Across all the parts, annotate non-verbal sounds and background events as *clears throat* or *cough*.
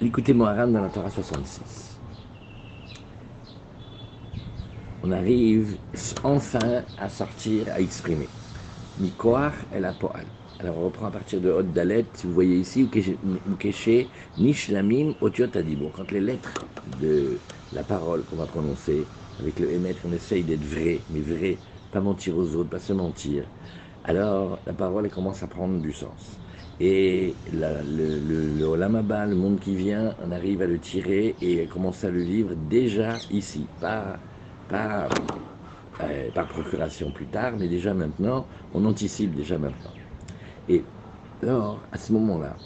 l'écoutez Moharan dans la Torah 66. On arrive enfin à sortir, à exprimer. Mikoar et la poal. Alors on reprend à partir de Hod Dalet, vous voyez ici, ou Keshe, Nishlamim, Otiot. Quand les lettres de la parole qu'on va prononcer, avec le émettre, on essaye d'être vrai, mais vrai, pas mentir aux autres, pas se mentir. Alors la parole elle commence à prendre du sens. Et le, le, le Olamaba, le monde qui vient, on arrive à le tirer et commence à le vivre déjà ici, pas, euh, par procuration plus tard, mais déjà maintenant, on anticipe déjà maintenant. Et alors, à ce moment-là,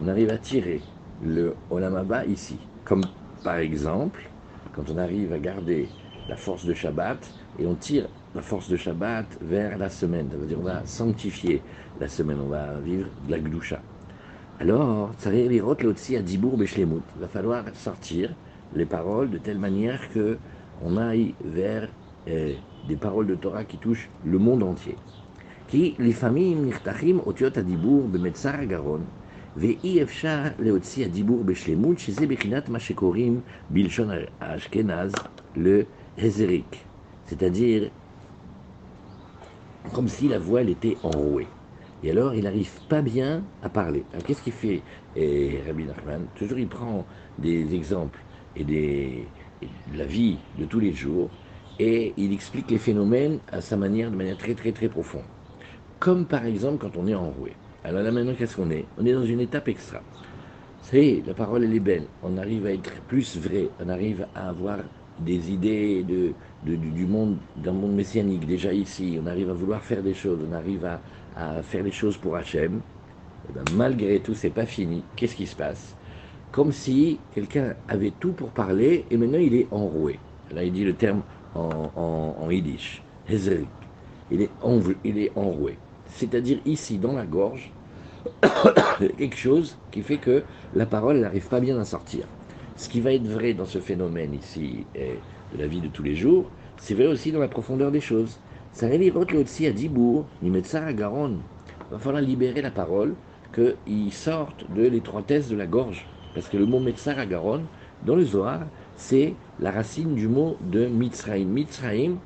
on arrive à tirer le Olamaba ici, comme par exemple, quand on arrive à garder la force de Shabbat, et on tire la force de Shabbat vers la semaine. Ça veut dire on va sanctifier la semaine, on va vivre de la gdoucha. Alors, Lotzi à Dibourg Beshlemut. Il va falloir sortir les paroles de telle manière que on aille vers eh, des paroles de Torah qui touchent le monde entier. Qui les familles nirtachim otiot adibour bemetzar garon ve'i efshar leotzi adibour beshlemut chez bechinat mashekorim bilshon ashkenaz le hezerik. C'est-à-dire comme si la voix elle était enrouée. Et alors, il n'arrive pas bien à parler. Alors, qu'est-ce qu'il fait et Rabbi Nachman? Toujours, il prend des exemples et, des, de la vie de tous les jours et il explique les phénomènes à sa manière, de manière très, très, très profonde. Comme par exemple quand on est enroué. Alors là, maintenant, qu'est-ce qu'on est? On est dans une étape extra. C'est la parole, elle est belle. On arrive à être plus vrai. On arrive à avoir des idées de, du monde, d'un monde messianique déjà ici, on arrive à vouloir faire des choses, on arrive à, faire des choses pour Hachem, et ben, malgré tout, c'est pas fini. Qu'est-ce qui se passe? Comme si quelqu'un avait tout pour parler et maintenant il est enroué. Là, il dit le terme en, en, yiddish, Hezerik. Il est, il est enroué. C'est-à-dire ici, dans la gorge, *coughs* quelque chose qui fait que la parole n'arrive pas bien à sortir. Ce qui va être vrai dans ce phénomène ici de la vie de tous les jours, c'est vrai aussi dans la profondeur des choses. Ça le aussi à Dibourg, ça à Garonne. Il va falloir libérer la parole, qu'il sorte de l'étroitesse de la gorge. Parce que le mot Metzar à Garonne, dans le Zohar, c'est la racine du mot de Mitzraïm. Mitzraïm,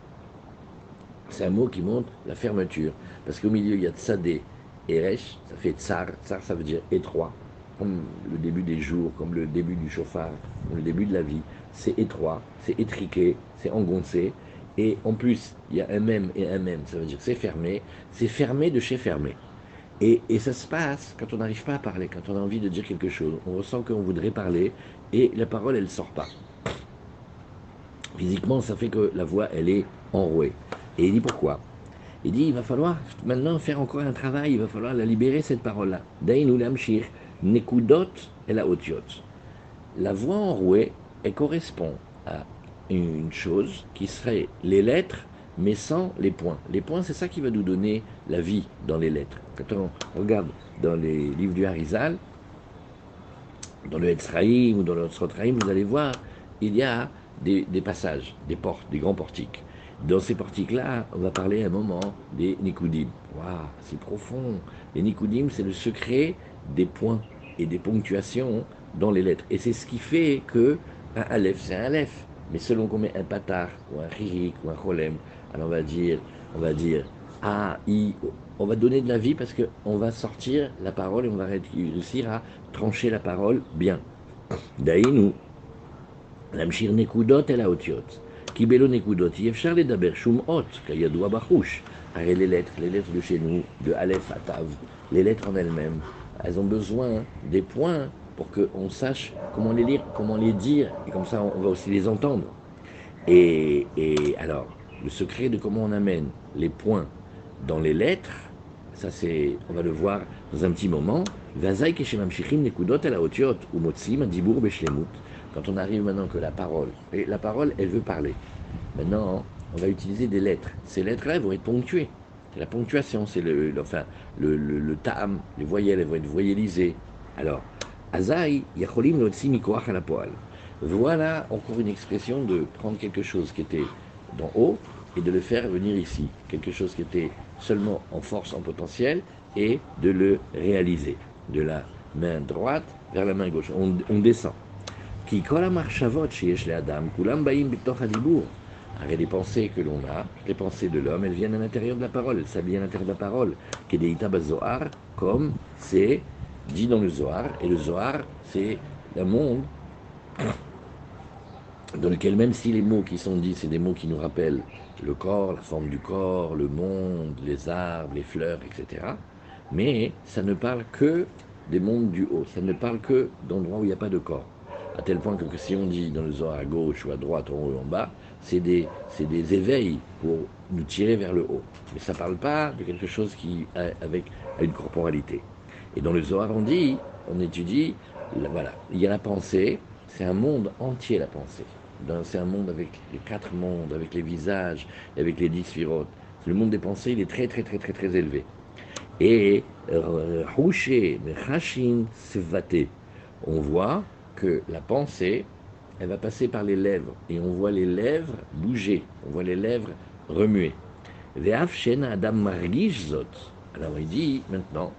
c'est un mot qui montre la fermeture. Parce qu'au milieu, il y a Tzadé et ça fait Tsar. Tsar, ça veut dire étroit comme le début des jours, comme le début du chauffard, comme le début de la vie. C'est étroit, c'est étriqué, c'est engoncé. Et en plus, il y a un même et un même, ça veut dire c'est fermé. C'est fermé de chez fermé. Et, et, ça se passe quand on n'arrive pas à parler, quand on a envie de dire quelque chose. On ressent qu'on voudrait parler et la parole, elle ne sort pas. Physiquement, ça fait que la voix, elle est enrouée. Et il dit pourquoi? Il dit il va falloir maintenant faire encore un travail, il va falloir la libérer, cette parole-là. Lamshir. Nekudot et. La voix enrouée, elle correspond à une chose qui serait les lettres, mais sans les points. Les points, c'est ça qui va nous donner la vie dans les lettres. Quand on regarde dans les livres du Harizal, dans le Etzraïm ou dans le Srotraïm, vous allez voir, il y a des, passages, des portes, des grands portiques. Dans ces portiques-là, on va parler un moment des Nikudim. Waouh, c'est profond. Les Nikudim, c'est le secret des points et des ponctuations dans les lettres. Et c'est ce qui fait que un Aleph, c'est un Aleph. Mais selon qu'on met un patar, ou un ririk, ou un cholem, alors on va dire, on va dire, I, on va donner de la vie parce qu'on va sortir la parole et on va réussir à trancher la parole bien. Daïnu, l'amshir nekudot et la otiot. Kibelo nekudot, yefchar le daber shum hot, kayadoua bachouch. Arrêtez les lettres, les lettres de chez nous, de Aleph à Tav, les lettres en elles-mêmes, elles ont besoin des points pour qu'on sache comment les lire, comment les dire, et comme ça on va aussi les entendre. Et, alors, le secret de comment on amène les points dans les lettres, ça c'est, on va le voir dans un petit moment. Quand on arrive maintenant que la parole, et la parole, elle veut parler. Maintenant, on va utiliser des lettres. Ces lettres-là vont être ponctuées. C'est la ponctuation, c'est le, enfin, le, le, tam, les voyelles, elles vont être voyellisées. Alors, Yacholim la poêle. Voilà encore une expression de prendre quelque chose qui était d'en haut et de le faire venir ici. Quelque chose qui était seulement en force, en potentiel, et de le réaliser, de, la, main droite vers la main gauche. On, on descend. Qui Arrête les pensées que l'on a, les pensées de l'homme, elles viennent à l'intérieur de la parole, elles s'habillent à l'intérieur de la parole. Kedeita comme c'est dit dans le Zohar, et le Zohar, c'est un monde dans lequel même si les mots qui sont dits, c'est des mots qui nous rappellent le corps, la forme du corps, le monde, les arbres, les fleurs, etc. Mais ça ne parle que des mondes du haut, ça ne parle que d'endroits où il n'y a pas de corps. À tel point que, si on dit dans le Zohar à gauche ou à droite, en haut ou en bas, c'est des, des éveils pour nous tirer vers le haut. Mais ça ne parle pas de quelque chose qui a, avec une corporalité. Et dans le Zohar, on dit, on étudie, voilà, il y a la pensée, c'est un monde entier la pensée. C'est un monde avec les quatre mondes, avec les visages, avec les dix sphirotes. Le monde des pensées, il est très très très très très élevé. Et Rouché, Hachin, Sevaté, on voit que la pensée, elle va passer par les lèvres. Et on voit les lèvres bouger, on voit les lèvres remuer. Adam Alors il dit maintenant,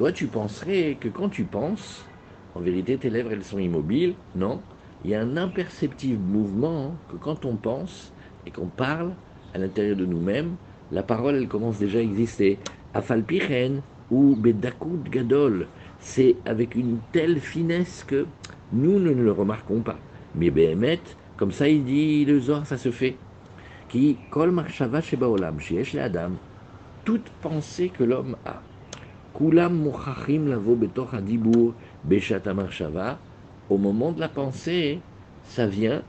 toi tu penserais que quand tu penses, en vérité tes lèvres elles sont immobiles. Non, il y a un imperceptible mouvement que quand on pense et qu'on parle à l'intérieur de nous-mêmes, la parole elle commence déjà à exister. Afalpichen ou Bedakut Gadol, c'est avec une telle finesse que nous ne le remarquons pas. Mais Behemet, comme ça il dit le Zohar, ça se fait. Qui kol marshava shebaolam, sheyesh adam, toute pensée que l'homme a. Kulam muchachim lavo betoch beshata marshava, au moment de la pensée, ça vient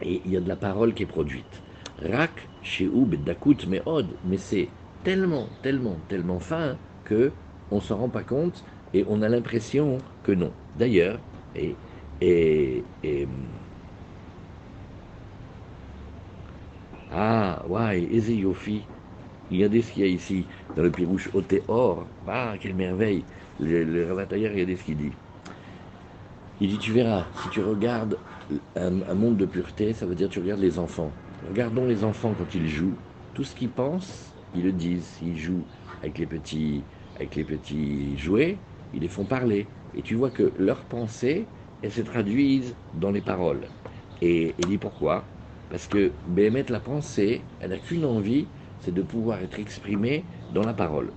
et il y a de la parole qui est produite. Rak shehu bedakut meod, mais c'est tellement, tellement, tellement fin que on s'en rend pas compte et on a l'impression que non. D'ailleurs, et, et, et, ah, ouais, a des qu'il y a ici, dans le Pirouche Otéor, ah, quelle merveille, le, le des ce qu'il dit. Il dit, tu verras, si tu regardes un, monde de pureté, ça veut dire tu regardes les enfants. Regardons les enfants quand ils jouent. Tout ce qu'ils pensent, ils le disent. Ils jouent avec les petits, avec les petits jouets, ils les font parler. Et tu vois que leurs pensées, elles se traduisent dans les paroles. Et il dit pourquoi? Parce que Béhémet, la pensée, elle n'a qu'une envie, c'est de pouvoir être exprimée dans la parole.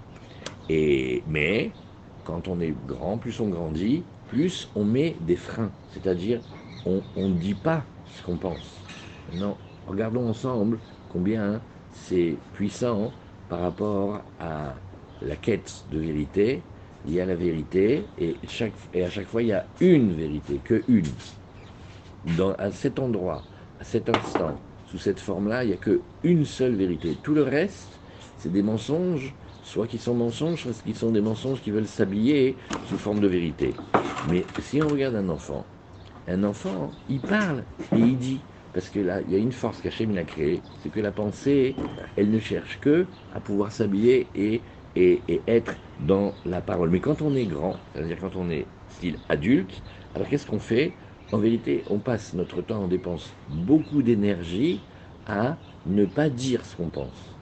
Et, mais, quand on est grand, plus on grandit, plus on met des freins. C'est-à-dire, on ne dit pas ce qu'on pense. Non, regardons ensemble combien c'est puissant par rapport à la quête de vérité il y a la vérité, et, chaque, et à chaque fois, il y a une vérité, que une. Dans, à cet endroit, à cet instant, sous cette forme-là, il n'y a qu'une seule vérité. Tout le reste, c'est des mensonges, soit qui sont mensonges, soit qui sont des mensonges qui veulent s'habiller sous forme de vérité. Mais si on regarde un enfant, un enfant, il parle et il dit. Parce que là, il y a une force qu'Hachem a créée, c'est que la pensée, elle ne cherche que à pouvoir s'habiller et et, être dans la parole. Mais quand on est grand, c'est-à-dire quand on est style adulte, alors qu'est-ce qu'on fait? En vérité, on passe notre temps, on dépense beaucoup d'énergie à ne pas dire ce qu'on pense.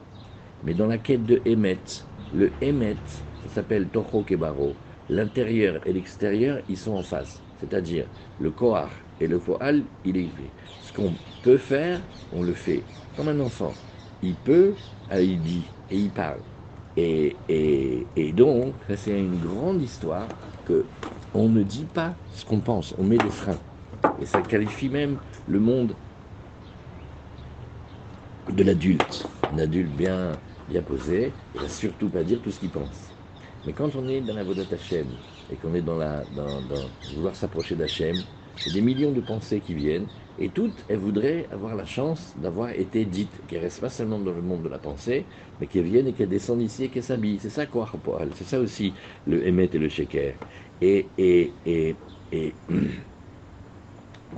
Mais dans la quête de Emet, le Emet, ça s'appelle Toho Kebaro, l'intérieur et l'extérieur, ils sont en face. C'est-à-dire, le Kohar et le Foal, il est fait. Ce qu'on peut faire, on le fait. Comme un enfant. Il peut, il dit et il parle. Et, donc, c'est une grande histoire que on ne dit pas ce qu'on pense, on met des freins. Et ça qualifie même le monde de l'adulte. Un adulte bien, bien posé, il va surtout pas dire tout ce qu'il pense. Mais quand on est dans la Vodat Hachem et qu'on est dans, la, dans, vouloir s'approcher d'Hachem, c'est des millions de pensées qui viennent et toutes, elles voudraient avoir la chance d'avoir été dites, qu'elles restent pas seulement dans le monde de la pensée, mais qu'elles viennent et qu'elles descendent ici et qu'elles s'habillent. C'est ça quoi, c'est ça aussi le émet et le sheker. Et, et, et *clears throat*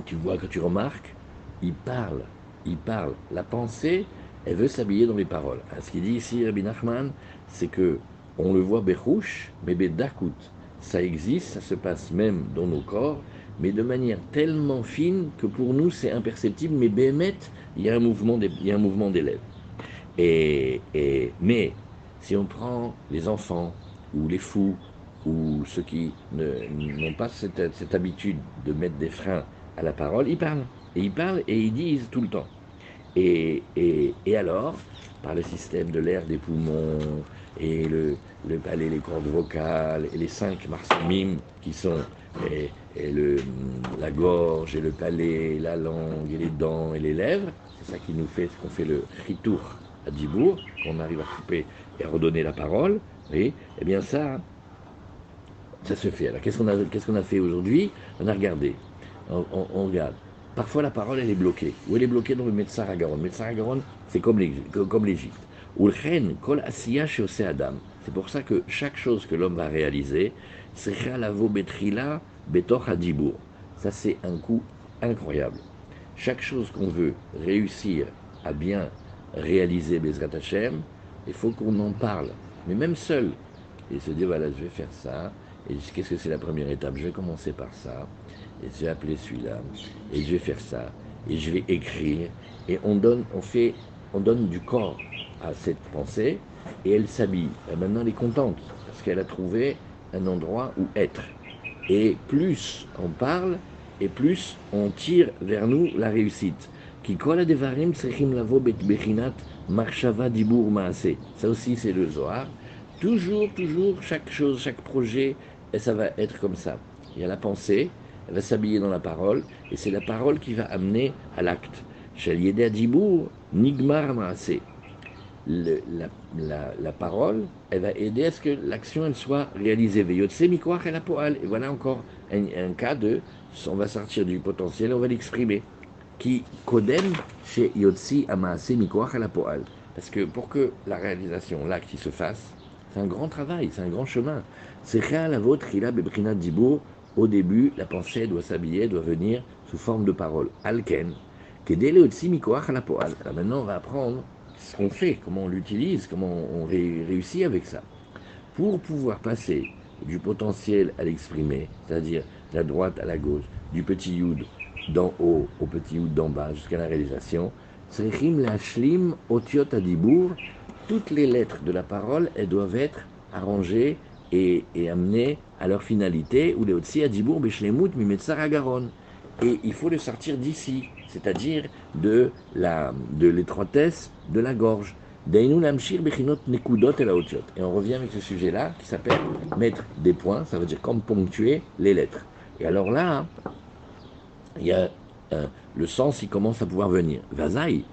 tu vois que tu remarques, il parle, il parle. La pensée, elle veut s'habiller dans les paroles. Ce qu'il dit ici, Rabbi Nachman, c'est que on le voit Berouche, mais Bedakut. Ça existe, ça se passe même dans nos corps, mais de manière tellement fine que pour nous c'est imperceptible, mais Béhémet, il y a un mouvement des, lèvres. Et, et, mais si on prend les enfants ou les fous ou ceux qui n'ont pas cette, habitude de mettre des freins à la parole, ils parlent. Et ils parlent et ils disent tout le temps. Et, et, et alors, par le système de l'air des poumons et le, le palais, les cordes vocales et les cinq marsimim qui sont et le, la gorge et le palais, la langue et les dents et les lèvres, c'est ça qui nous fait ce qu'on fait le ritour à Dibourg, qu'on arrive à couper et à redonner la parole, oui, eh bien ça, ça se fait. Alors qu'est-ce qu'on a, qu'est-ce qu'on a fait aujourd'hui? On a regardé, on, regarde. Parfois la parole elle est bloquée. Où elle est bloquée dans le médecin Garonne. Le médecin Garonne, c'est comme l'Égypte. Ou le kol asiya chez Adam. C'est pour ça que chaque chose que l'homme va réaliser, c'est lavo betrila betor hadibour. Ça c'est un coup incroyable. Chaque chose qu'on veut réussir à bien réaliser Bezrat Hashem, il faut qu'on en parle. Mais même seul. Et se dire, voilà, je vais faire ça. Et qu'est-ce que c'est la première étape? Je vais commencer par ça. Et je vais appeler celui-là. Et je vais faire ça. Et je vais écrire. Et on donne, on fait, on donne du corps à cette pensée. Et elle s'habille. Et maintenant, elle est contente. Parce qu'elle a trouvé un endroit où être. Et plus on parle, et plus on tire vers nous la réussite. Ça aussi c'est le Zohar. Toujours, toujours, chaque chose, chaque projet, et ça va être comme ça. Il y a la pensée, elle va s'habiller dans la parole, et c'est la parole qui va amener à l'acte. Shel yedea dibur nigmar maase. Le, la, parole, elle va aider à ce que l'action elle soit réalisée. Et voilà encore un, cas de on va sortir du potentiel, on va l'exprimer. Qui kodem chez Yotsi Amaase Mikoach la Poal. Parce que pour que la réalisation, l'acte, se fasse, c'est un grand travail, c'est un grand chemin. C'est rien la vôtre, il a Bebrina Dibour. Au début, la pensée doit s'habiller, doit venir sous forme de parole. Alken. Alors maintenant, on va apprendre ce qu'on fait, comment on l'utilise, comment on réussit avec ça. Pour pouvoir passer du potentiel à l'exprimer, c'est-à-dire de la droite à la gauche, du petit yud d'en haut au petit yud d'en bas jusqu'à la réalisation, Srechim lashlim otiot adibour, toutes les lettres de la parole, elles doivent être arrangées et, et amenées à leur finalité, ou les otsi adibour beshlemut mimetsar agaron. Et il faut le sortir d'ici, c'est-à-dire de la de l'étroitesse de la gorge. Et on revient avec ce sujet-là qui s'appelle mettre des points, ça veut dire comme ponctuer les lettres. Et alors là, il y a euh, le sens, il commence à pouvoir venir. Vazaï,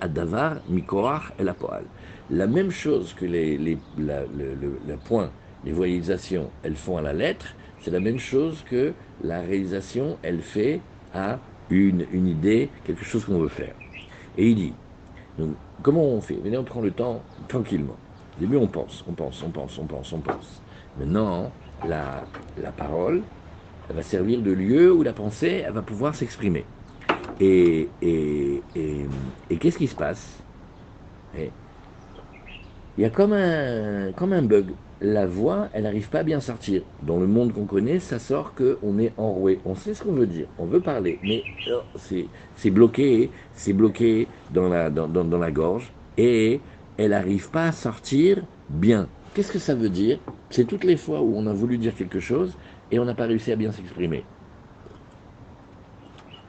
Adavar, Mikoach et la poal. La même chose que les, les, la, le, le, le point, les voyalisations, elles font à la lettre, c'est la même chose que la réalisation, elle fait à une, une idée, quelque chose qu'on veut faire. Et il dit, donc, comment on fait? Venez, on prend le temps tranquillement. Au début, on pense, on pense, on pense, on pense, on pense. Maintenant, la, la parole elle va servir de lieu où la pensée elle va pouvoir s'exprimer. Et, et, et, et qu'est-ce qui se passe? Et, Il y a comme un, comme un bug. La voix, elle n'arrive pas à bien sortir. Dans le monde qu'on connaît, ça sort qu'on est enroué. On sait ce qu'on veut dire, on veut parler, mais oh, c'est bloqué, c'est bloqué dans la, dans, dans, dans la gorge, et elle n'arrive pas à sortir bien. Qu'est-ce que ça veut dire? C'est toutes les fois où on a voulu dire quelque chose et on n'a pas réussi à bien s'exprimer.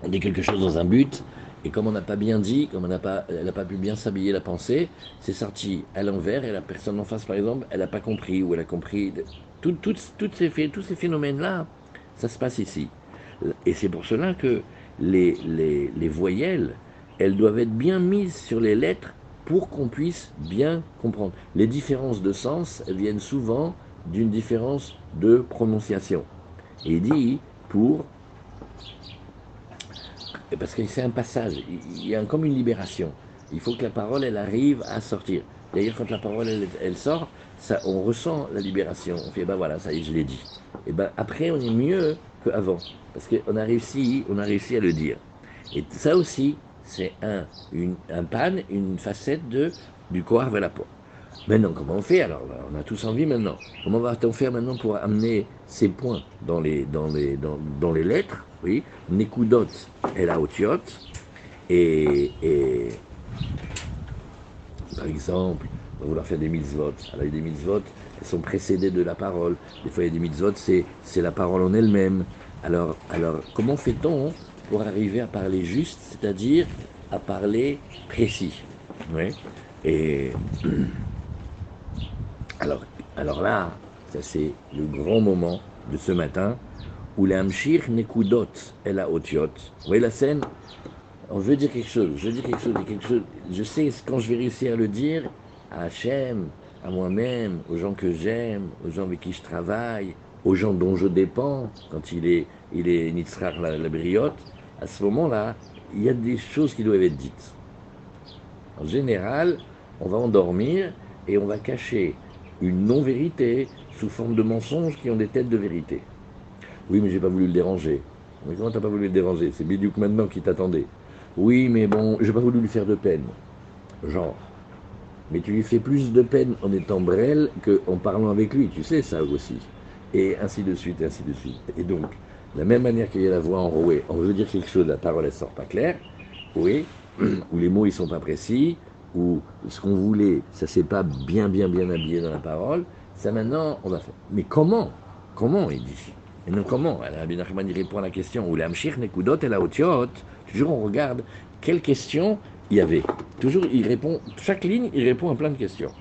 On dit quelque chose dans un but, et comme on n'a pas bien dit, comme on n'a pas, elle n'a pas pu bien s'habiller la pensée, c'est sorti à l'envers, et la personne en face, par exemple, elle n'a pas compris, ou elle a compris. Tout, tout, toutes ces, tous ces phénomènes-là, ça se passe ici. Et c'est pour cela que les, les, les voyelles, elles doivent être bien mises sur les lettres pour qu'on puisse bien comprendre. Les différences de sens elles viennent souvent d'une différence de prononciation. Et dit pour parce que c'est un passage, il y a comme une libération. Il faut que la parole elle arrive à sortir. D'ailleurs quand la parole elle, sort, ça, on ressent la libération. On fait ben voilà, ça y est, je l'ai dit. Et ben après on est mieux qu'avant parce qu'on a réussi, on a réussi à le dire. Et ça aussi, c'est un, une, un pan, une facette de, du corps vers la peau. Maintenant, comment on fait Alors, on a tous envie maintenant. Comment va-t-on faire maintenant pour amener ces points dans les, dans les, dans, dans les lettres? Oui, Nekudot et la Otiot. Et, et, par exemple, on va vouloir faire des mitzvot. Alors, des mitzvot, elles sont précédées de la parole. Des fois, il y a des mitzvot, c'est la parole en elle-même. Alors, alors comment fait-on pour arriver à parler juste, c'est-à-dire à parler précis? Oui. Et *clears throat* alors, alors là, ça c'est le grand moment de ce matin où l'amshir nekudot et la otiot. Vous voyez la scène? On veut dire quelque chose, je quelque chose, quelque chose. Je sais quand je vais réussir à le dire à Hachem, à moi-même, aux gens que j'aime, aux gens avec qui je travaille, aux gens dont je dépends, quand il est, il est Nitzrach la, la briotte, à ce moment-là, il y a des choses qui doivent être dites. En général, on va endormir et on va cacher une non-vérité sous forme de mensonges qui ont des têtes de vérité. Oui, mais j'ai pas voulu le déranger. Mais comment t'as pas voulu le déranger? C'est Bidouk maintenant qui t'attendait. Oui, mais bon, j'ai pas voulu lui faire de peine. Genre. Mais tu lui fais plus de peine en étant brel qu'en parlant avec lui, tu sais ça aussi. Et ainsi de suite, ainsi de suite. Et donc, de la même manière qu'il y a la voix enrouée, on veut dire quelque chose, la parole elle sort pas claire, oui, *clears throat* ou les mots ils sont pas ou ce qu'on voulait, ça s'est pas bien bien bien habillé dans la parole, ça maintenant on va faire. Mais comment? Comment il dit? Et non comment? Rabbi Nachman il répond à la question, ou l'amshir nekudot et la toujours on regarde quelle question il y avait. Toujours il répond, chaque ligne il répond à plein de questions.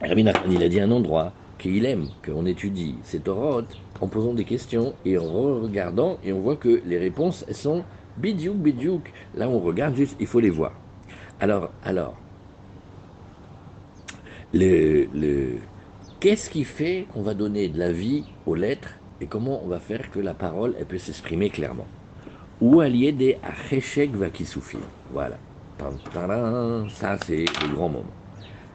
Rabbi Nachman il a dit un endroit, qu'il aime, qu'on étudie ces Torah en posant des questions et en regardant, et on voit que les réponses, elles sont bidiouk, bidiouk. Là, on regarde juste, il faut les voir. Alors, alors, le, le, qu'est-ce qui fait qu'on va donner de la vie aux lettres et comment on va faire que la parole, elle peut s'exprimer clairement? Ou allier des acheshek vakisoufi. Voilà. Ça, c'est le grand moment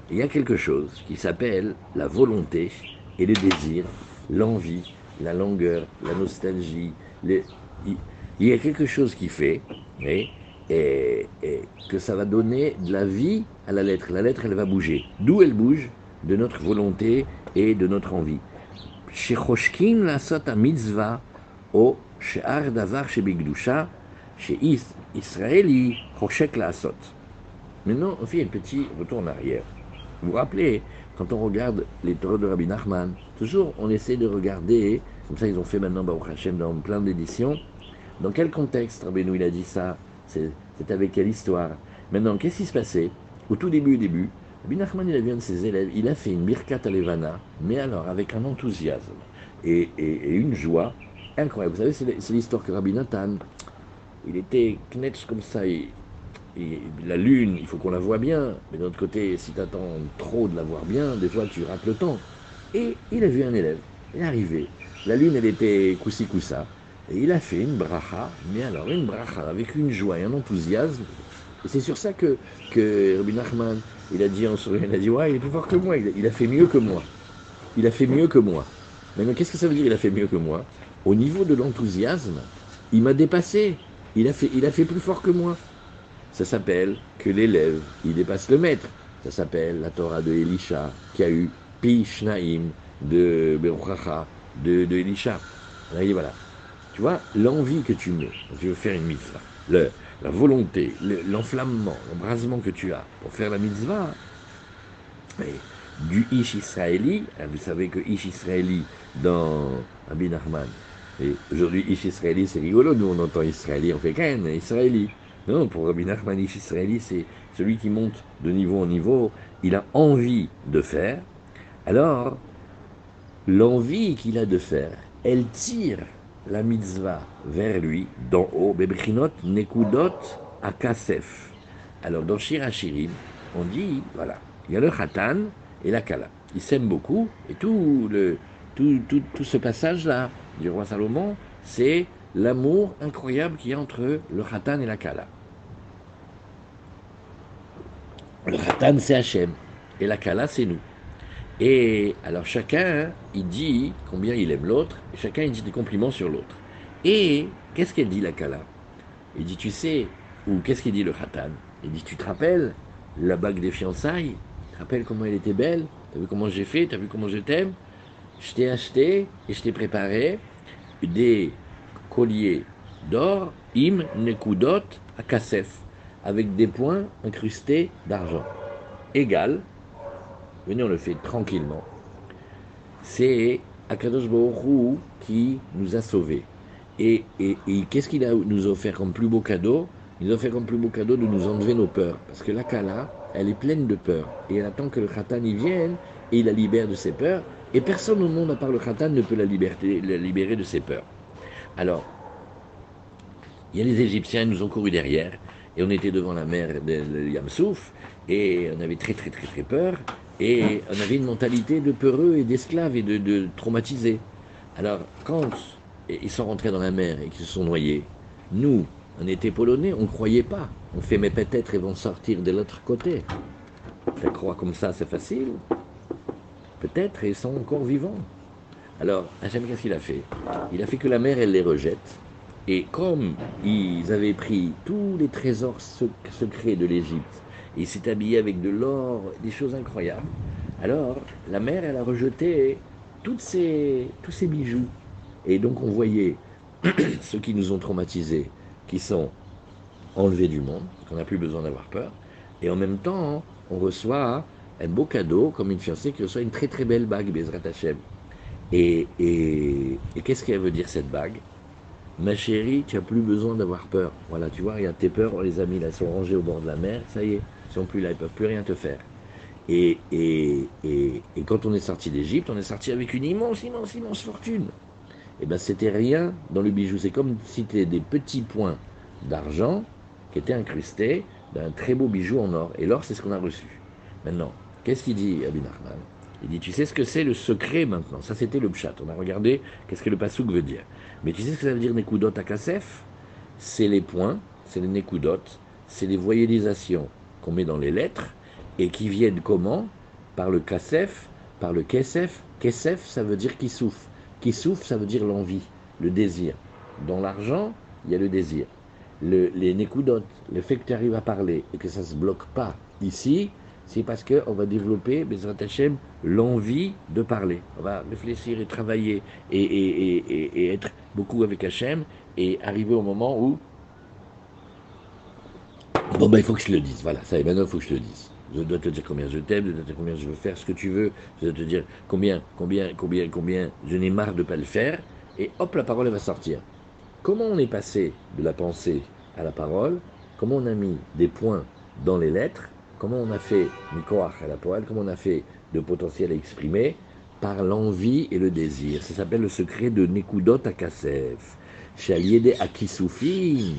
il y a quelque chose qui s'appelle la volonté et le désir, l'envie, la longueur, la nostalgie. Il y a quelque chose qui fait et, que ça va donner de la vie à la lettre. La lettre, elle va bouger. D'où elle bouge? De notre volonté et de notre envie. Chez la sota mitzvah, au chez Ardavar, chez Bigdusha, chez Israéli, Choshek la sot. Maintenant, on fait un petit retour en arrière. Vous vous rappelez, quand on regarde les Torahs de Rabbi Nachman, toujours on essaie de regarder, comme ça ils ont fait maintenant Baruch Hashem dans plein d'éditions, dans quel contexte Rabbi il a dit ça? C'est avec quelle histoire? Maintenant, qu'est-ce qui se passait? Au tout début, au début, Rabbi Nachman, il a vu un de ses élèves, il a fait une Birkat Alevana, mais alors avec un enthousiasme et, une joie incroyable. Vous savez, c'est l'histoire que Rabbi Nathan, il était knetch comme ça, la lune, il faut qu'on la voit bien, mais d'un autre côté, si tu attends trop de la voir bien, des fois tu rates le temps. Et il a vu un élève, il est arrivé, la lune elle était coussi coussa, et il a fait une bracha, mais alors une bracha avec une joie et un enthousiasme. Et c'est sur ça que, que Rabbi Nachman, il a dit en souriant, il a dit Ouais, il est plus fort que moi, il a, fait mieux que moi. Il a fait mieux que moi. Maintenant, qu'est-ce que ça veut dire il a fait mieux que moi? Au niveau de l'enthousiasme, il m'a dépassé. Il a, fait, il a fait plus fort que moi ça s'appelle que l'élève, il dépasse le maître. Ça s'appelle la Torah de Elisha, qui a eu Pi de Beruchacha, de, Elisha. voilà. Tu vois, l'envie que tu mets, tu veux faire une mitzvah, le, la volonté, l'enflammement, l'embrasement que tu as pour faire la mitzvah, du Ish Israéli, hein, vous savez que Ish Israéli dans Abin Ahmad, et aujourd'hui Ish Israéli c'est rigolo, nous on entend Israéli, on fait qu'un Israéli. Non, pour Rabbi Nachman Israéli, c'est celui qui monte de niveau en niveau, il a envie de faire. Alors, l'envie qu'il a de faire, elle tire la mitzvah vers lui, d'en haut, Bebrinot Nekudot Akasef. Alors, dans Shirachirim, on dit, voilà, il y a le Khatan et la Kala. Ils s'aiment beaucoup, et tout, le, tout, tout, tout ce passage-là du roi Salomon, c'est l'amour incroyable qu'il y a entre le Khatan et la Kala. Le Khatan, c'est Hachem, et la Kala, c'est nous. Et alors chacun, il dit combien il aime l'autre, et chacun, il dit des compliments sur l'autre. Et qu'est-ce qu'elle dit, la Kala? Il dit, tu sais, ou qu'est-ce qu'il dit le Khatan? Il dit, tu te rappelles la bague des fiançailles? Tu te rappelles comment elle était belle? Tu as vu comment j'ai fait? Tu as vu comment je t'aime? Je t'ai acheté et je t'ai préparé des collier d'or, im nekudot akasef, avec des points incrustés d'argent, égal venez, on le fait tranquillement. C'est Akadosh Baruch qui nous a sauvés. Et, et, qu'est-ce qu'il a nous offert comme plus beau cadeau? Il nous a offert comme plus beau cadeau de nous enlever nos peurs. Parce que la Kala, elle est pleine de peurs. Et elle attend que le Khatan y vienne et il la libère de ses peurs. Et personne au monde, à part le Khatan, ne peut la, la libérer de ses peurs. Alors, il y a les Égyptiens, ils nous ont couru derrière. Et on était devant la mer de Yamsouf. Et on avait très, très, très, très peur. Et on avait une mentalité de peureux et d'esclaves et de, traumatisés. Alors, quand ils sont rentrés dans la mer et qu'ils se sont noyés, nous, on était polonais, on ne croyait pas. On fait, mais peut-être ils vont sortir de l'autre côté. Faire croire comme ça, c'est facile. Peut-être ils sont encore vivants. Alors, Hachem, qu'est-ce qu'il a fait? Il a fait que la mer, elle les rejette. Et comme ils avaient pris tous les trésors secrets de l'Égypte, et s'est habillé avec de l'or, des choses incroyables, alors la mer, elle a rejeté toutes tous ces bijoux. Et donc on voyait *clears throat* ceux qui nous ont traumatisés, qui sont enlevés du monde, qu'on n'a plus besoin d'avoir peur, et en même temps, on reçoit un beau cadeau, comme une fiancée qui reçoit une très très belle bague, Bezrat Hashem. Et, et, et qu'est-ce qu'elle veut dire cette bague? Ma chérie, tu n'as plus besoin d'avoir peur. Voilà, tu vois, regarde tes peurs, on les a mis là, elles sont rangées au bord de la mer, ça y est, ils sont plus là, ils ne peuvent plus rien te faire. Et, et, et, quand on est sorti d'Égypte, on est sorti avec une immense, immense, immense fortune. Et bien, c'était rien dans le bijou. C'est comme si c'était des petits points d'argent qui étaient incrustés d'un très beau bijou en or. Et l'or, c'est ce qu'on a reçu. Maintenant, qu'est-ce qu'il dit, Abin Ahmad Il dit, tu sais ce que c'est le secret maintenant? Ça, c'était le pchat. On a regardé qu'est-ce que le pasouk veut dire. Mais tu sais ce que ça veut dire Nekudot à C'est les points, c'est les Nekudot, c'est les voyalisations qu'on met dans les lettres et qui viennent comment? Par le Kasef, par le Kesef. Kesef, ça veut dire qui souffle. Qui souffle, ça veut dire l'envie, le désir. Dans l'argent, il y a le désir. Le, les le fait que tu arrives à parler et que ça ne se bloque pas ici, c'est parce qu'on va développer, Bezrat Hashem, l'envie de parler. On va réfléchir et travailler et, et, et, et, être beaucoup avec Hachem et arriver au moment où. Bon, ben, il faut que je le dise. Voilà, ça y est, maintenant, il faut que je le dise. Je dois te dire combien je t'aime, je dois te dire combien je veux faire ce que tu veux, je dois te dire combien, combien, combien, combien je n'ai marre de ne pas le faire, et hop, la parole elle va sortir. Comment on est passé de la pensée à la parole? Comment on a mis des points dans les lettres? Comment on a fait Mikoach à la poêle? Comment on a fait de potentiel à exprimer? Par l'envie et le désir. Ça s'appelle le secret de Nekudot Akasef. Shaliede Akisoufim.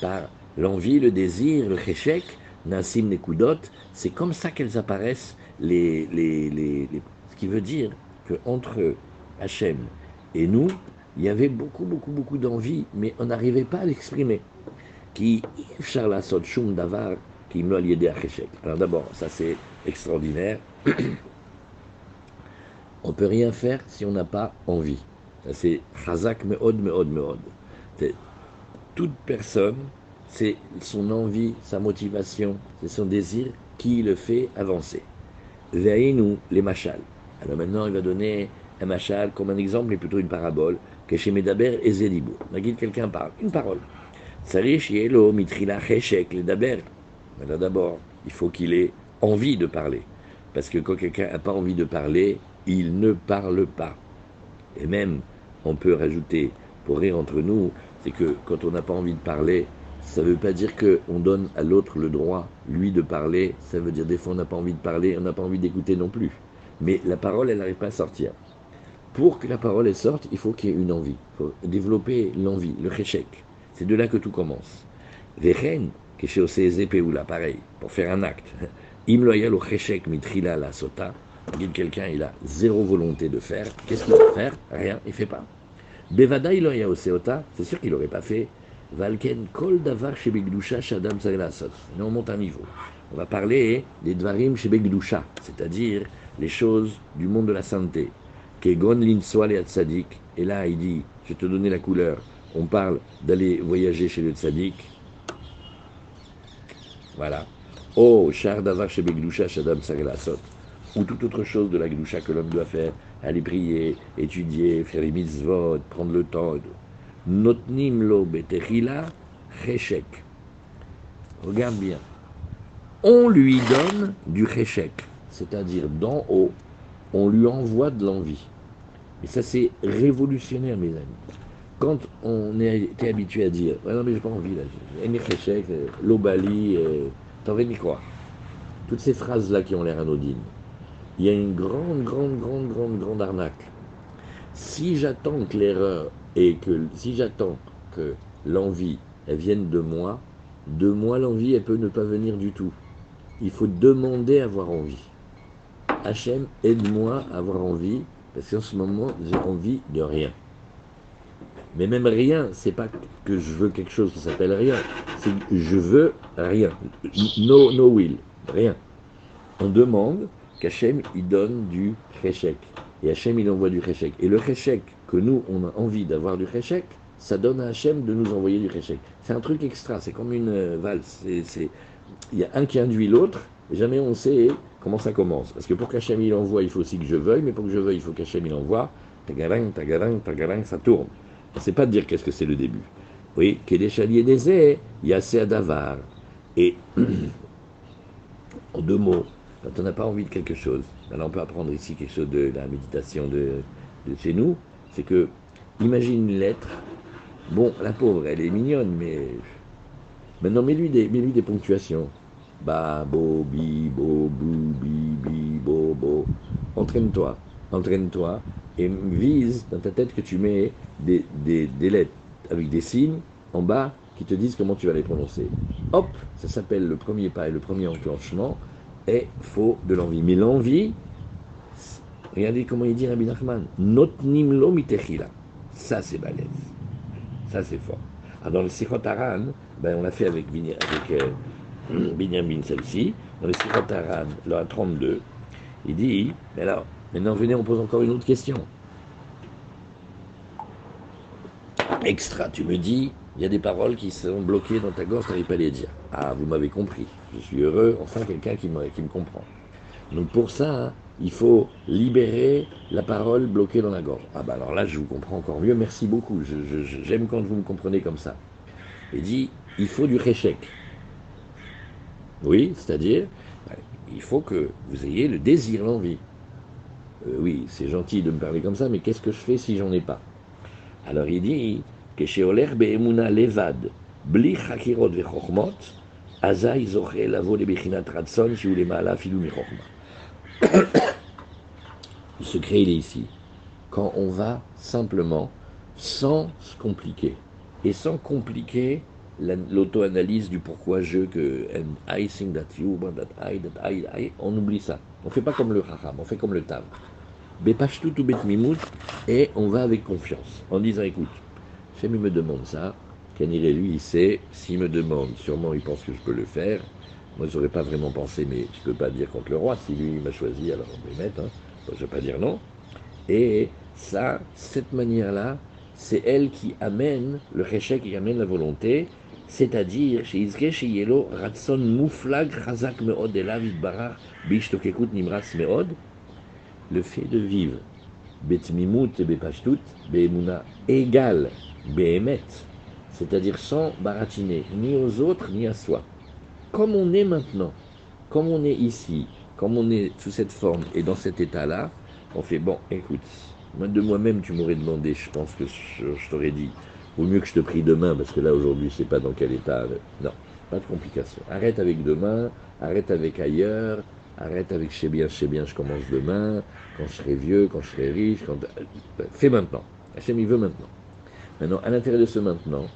Par l'envie, le désir, le cheshek, Nassim Nekudot. C'est comme ça qu'elles apparaissent, les, les, les, ce qui veut dire qu'entre Hachem et nous, il y avait beaucoup, beaucoup, beaucoup d'envie, mais on n'arrivait pas à l'exprimer. Qui, Charla Shum Davar, qui me lié à. Alors d'abord, ça c'est extraordinaire. *coughs* on peut rien faire si on n'a pas envie. Ça c'est Chazak Meod, Meod, Meod. Toute personne, c'est son envie, sa motivation, c'est son désir qui le fait avancer. nous les machal. Alors maintenant, il va donner un machal comme un exemple, mais plutôt une parabole, que chez Medaber et Zedibou. Quelqu'un parle, une parole. Sarish Yelo, Mitrila, Cheshek, les Daber. Alors d'abord, il faut qu'il ait envie de parler. Parce que quand quelqu'un n'a pas envie de parler, il ne parle pas. Et même, on peut rajouter, pour rire entre nous, c'est que quand on n'a pas envie de parler, ça ne veut pas dire qu'on donne à l'autre le droit, lui, de parler. Ça veut dire des fois on n'a pas envie de parler, on n'a pas envie d'écouter non plus. Mais la parole, elle n'arrive pas à sortir. Pour que la parole elle sorte, il faut qu'il y ait une envie. Il faut développer l'envie, le réchec. C'est de là que tout commence. Vechen, que chez là, pareil, pour faire un acte. Imloyal au réchec mitrila la sota. Quelqu'un, il a zéro volonté de faire. Qu'est-ce qu'il va faire? Rien, il fait pas. Bevada iloya au seota, c'est sûr qu'il n'aurait pas fait. Valken kol davar chez shadam on monte un niveau. On va parler des dvarim chez c'est-à-dire les choses du monde de la sainteté. Kegon et. Et là, il dit, je vais te donner la couleur. On parle d'aller voyager chez le tzadik. Voilà. Oh, char davar chez shadam sot. Ou toute autre chose de la Gdusha que l'homme doit faire. Aller prier, étudier, faire les mitzvot, prendre le temps. Notnim lo betechila cheshek. Regarde bien. On lui donne du cheshek. c'est-à-dire d'en haut, on lui envoie de l'envie. Et ça, c'est révolutionnaire, mes amis. Quand on été habitué à dire ouais, Non, mais j'ai pas envie, là, j'ai l'obali, t'en veux y croire. Toutes ces phrases-là qui ont l'air anodines. Il y a une grande, grande, grande, grande, grande arnaque. Si j'attends que l'erreur et que si j'attends que l'envie elle vienne de moi, de moi l'envie elle peut ne pas venir du tout. Il faut demander à avoir envie. Hachem, aide-moi à avoir envie, parce qu'en ce moment, j'ai envie de rien. Mais même rien, c'est pas que je veux quelque chose qui s'appelle rien, c'est je veux rien. No, no will, rien. On demande qu'Hachem, il donne du cheshek. Et Hachem, il envoie du cheshek. Et le cheshek que nous, on a envie d'avoir du cheshek, ça donne à Hachem de nous envoyer du cheshek. C'est un truc extra, c'est comme une euh, valse. Il y a un qui induit l'autre, jamais on sait comment ça commence. Parce que pour qu'Hachem il envoie, il faut aussi que je veuille, mais pour que je veuille, il faut qu'Hachem il envoie. Tagarang, tagarang, tagarang, ça tourne. Sait pas dire qu'est-ce que c'est le début. Oui, qu'il des chaliers des airs, il y a assez à davar. Et *clears throat* en deux mots, quand on n'a pas envie de quelque chose, alors on peut apprendre ici quelque chose de la méditation de, de chez nous, c'est que, imagine une lettre, bon, la pauvre, elle est mignonne, mais maintenant mets-lui des, mets -lui des ponctuations. Ba, bo, bi, bo, bou, bi, bi, bo, bo. Entraîne-toi, entraîne-toi et vise dans ta tête que tu mets des, des, des, lettres avec des signes en bas qui te disent comment tu vas les prononcer. Hop, ça s'appelle le premier pas et le premier enclenchement est faux de l'envie. Mais l'envie, regardez comment il dit Rabbi Nachman, notnim lo mitechila. Ça c'est balèze. Ça c'est fort. Alors dans le Sikhot Aran, ben, on l'a fait avec, avec euh, *clears throat* Binyamin celle-ci, dans le Sikhot Aran, là 32, il dit, mais alors, maintenant venez, on pose encore une autre question. Extra, tu me dis, il y a des paroles qui sont bloquées dans ta gorge, tu n'arrives pas à les dire. Ah, vous m'avez compris. Je suis heureux, enfin quelqu'un qui qui me comprend. Donc pour ça, hein, il faut libérer la parole bloquée dans la gorge. Ah ben alors là, je vous comprends encore mieux. Merci beaucoup. J'aime quand vous me comprenez comme ça. Il dit, il faut du réchec. Oui, c'est-à-dire, il faut que vous ayez le désir, l'envie. Euh, oui, c'est gentil de me parler comme ça, mais qu'est-ce que je fais si j'en ai pas? Alors il dit, Levad, Bli Zoche Lavo *coughs* le secret, il est ici. Quand on va simplement, sans se compliquer, et sans compliquer l'auto-analyse du pourquoi je, que I think that you, that I, that I, I, on oublie ça. On fait pas comme le Chacham, on fait comme le Tam. Bepashtout ou Betmimout, et on va avec confiance, en disant écoute, Hachem il me demande ça, Kaniré lui il sait, s'il me demande, sûrement il pense que je peux le faire. Moi je n'aurais pas vraiment pensé, mais je ne peux pas dire contre le roi, si lui m'a choisi, alors on peut mettre, hein. je ne vais pas dire non. Et ça, cette manière-là, c'est elle qui amène le réchec, qui amène la volonté, c'est-à-dire, chez Izke, chez Yelo, Ratson Mouflag, Chazak Meod, Elavid Barar, Bishtokekut, Nimras Meod, le fait de vivre, Betmimut et Bepashtout, Beemuna, égal, Behemet, c'est-à-dire sans baratiner, ni aux autres, ni à soi. Comme on est maintenant, comme on est ici, comme on est sous cette forme et dans cet état-là, on fait, bon, écoute, moi de moi-même, tu m'aurais demandé, je pense que je, t'aurais dit, vaut mieux que je te prie demain, parce que là, aujourd'hui, je sais pas dans quel état. Non, pas de complication. Arrête avec demain, arrête avec ailleurs, arrête avec je bien, je bien, je commence demain, quand je serai vieux, quand je serai riche, quand... fais maintenant. Hachem, il veut maintenant. Maintenant, à l'intérieur de ce maintenant,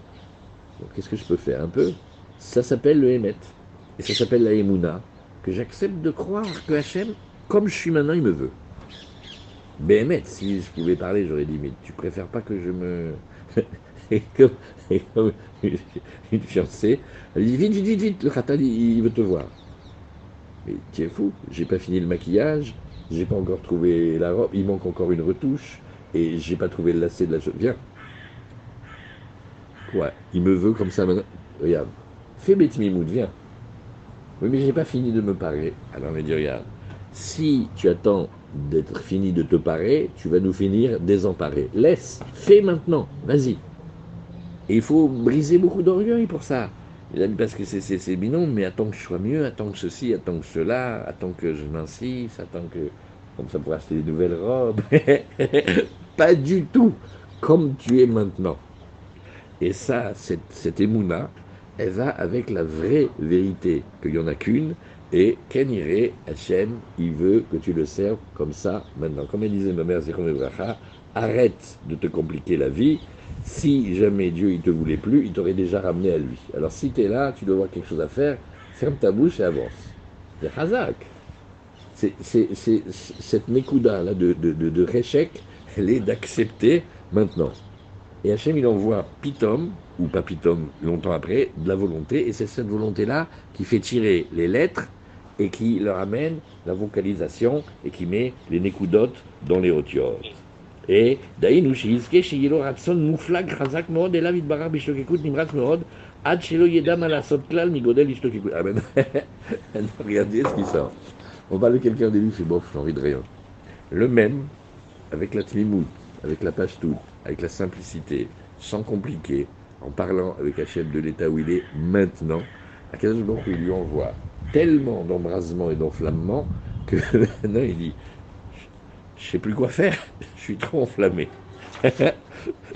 qu'est-ce que je peux faire un peu? Ça s'appelle le Hémet. Et ça s'appelle la Emouna, que j'accepte de croire que Hachem, comme je suis maintenant, il me veut. Béhémet, si je pouvais parler, j'aurais dit, mais tu préfères pas que je me... *laughs* et comme, *laughs* une fiancée, elle dit, vite, vite, vite, vite, le khatal, il, veut te voir. Mais tu es fou, j'ai pas fini le maquillage, j'ai pas encore trouvé la robe, il manque encore une retouche, et j'ai pas trouvé le lacet de la... Viens, Ouais, il me veut comme ça maintenant? Regarde, fais Beth Mimoud, viens. Oui, mais j'ai pas fini de me parer. Alors on va dire, regarde, si tu attends d'être fini de te parer, tu vas nous finir désemparés. Laisse, fais maintenant, vas-y. Il faut briser beaucoup d'orgueil pour ça. Il a dit parce que c'est bidon, mais attends que je sois mieux, attends que ceci, attends que cela, attends que je m'insiste, attends que. Comme ça pour acheter des nouvelles robes. *laughs* Pas du tout comme tu es maintenant. Et ça, cette, cette émouna, elle va avec la vraie vérité, qu'il n'y en a qu'une, et Ken irait, Hachem, il veut que tu le serves comme ça maintenant. Comme elle disait ma mère arrête de te compliquer la vie. Si jamais Dieu il te voulait plus, il t'aurait déjà ramené à lui. Alors si tu es là, tu dois avoir quelque chose à faire, ferme ta bouche et avance. C'est Hazak. C'est cette Mekouda là de, de, de, de Réchec, elle est d'accepter maintenant. Et Hachem, il envoie Pitom, ou Papitum longtemps après, de la volonté, et c'est cette volonté-là qui fait tirer les lettres et qui leur amène la vocalisation et qui met les nécoudotes dans les hautiors. Et d'aïnou shizke shigilo ratson mouflag chazak mod et lavid bara nimrat mod ad shelo yedam ala klal migodel ishtokekut. Amen. Ah, *laughs* regardez ce qui sort. On parle de quelqu'un d'élu, c'est bof, j'ai envie de rien. Le même, avec la tmimout, avec la pashtout, avec la simplicité, sans compliquer, en parlant avec Hachem de l'état où il est maintenant, à moment il lui envoie tellement d'embrasement et d'enflammement que *laughs* maintenant il dit je sais plus quoi faire, *laughs* je suis trop enflammé. *laughs*